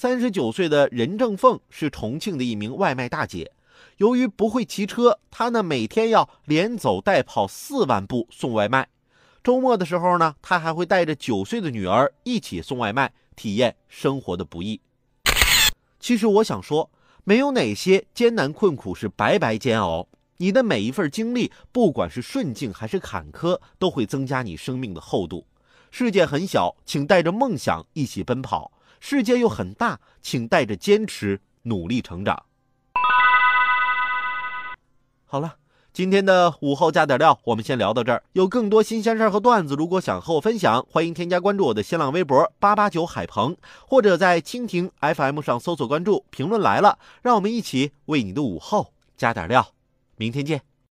三十九岁的任正凤是重庆的一名外卖大姐。由于不会骑车，她呢每天要连走带跑四万步送外卖。周末的时候呢，她还会带着九岁的女儿一起送外卖，体验生活的不易。其实我想说，没有哪些艰难困苦是白白煎熬。你的每一份经历，不管是顺境还是坎坷，都会增加你生命的厚度。世界很小，请带着梦想一起奔跑；世界又很大，请带着坚持努力成长。好了，今天的午后加点料，我们先聊到这儿。有更多新鲜事儿和段子，如果想和我分享，欢迎添加关注我的新浪微博八八九海鹏，或者在蜻蜓 FM 上搜索关注“评论来了”，让我们一起为你的午后加点料。明天见。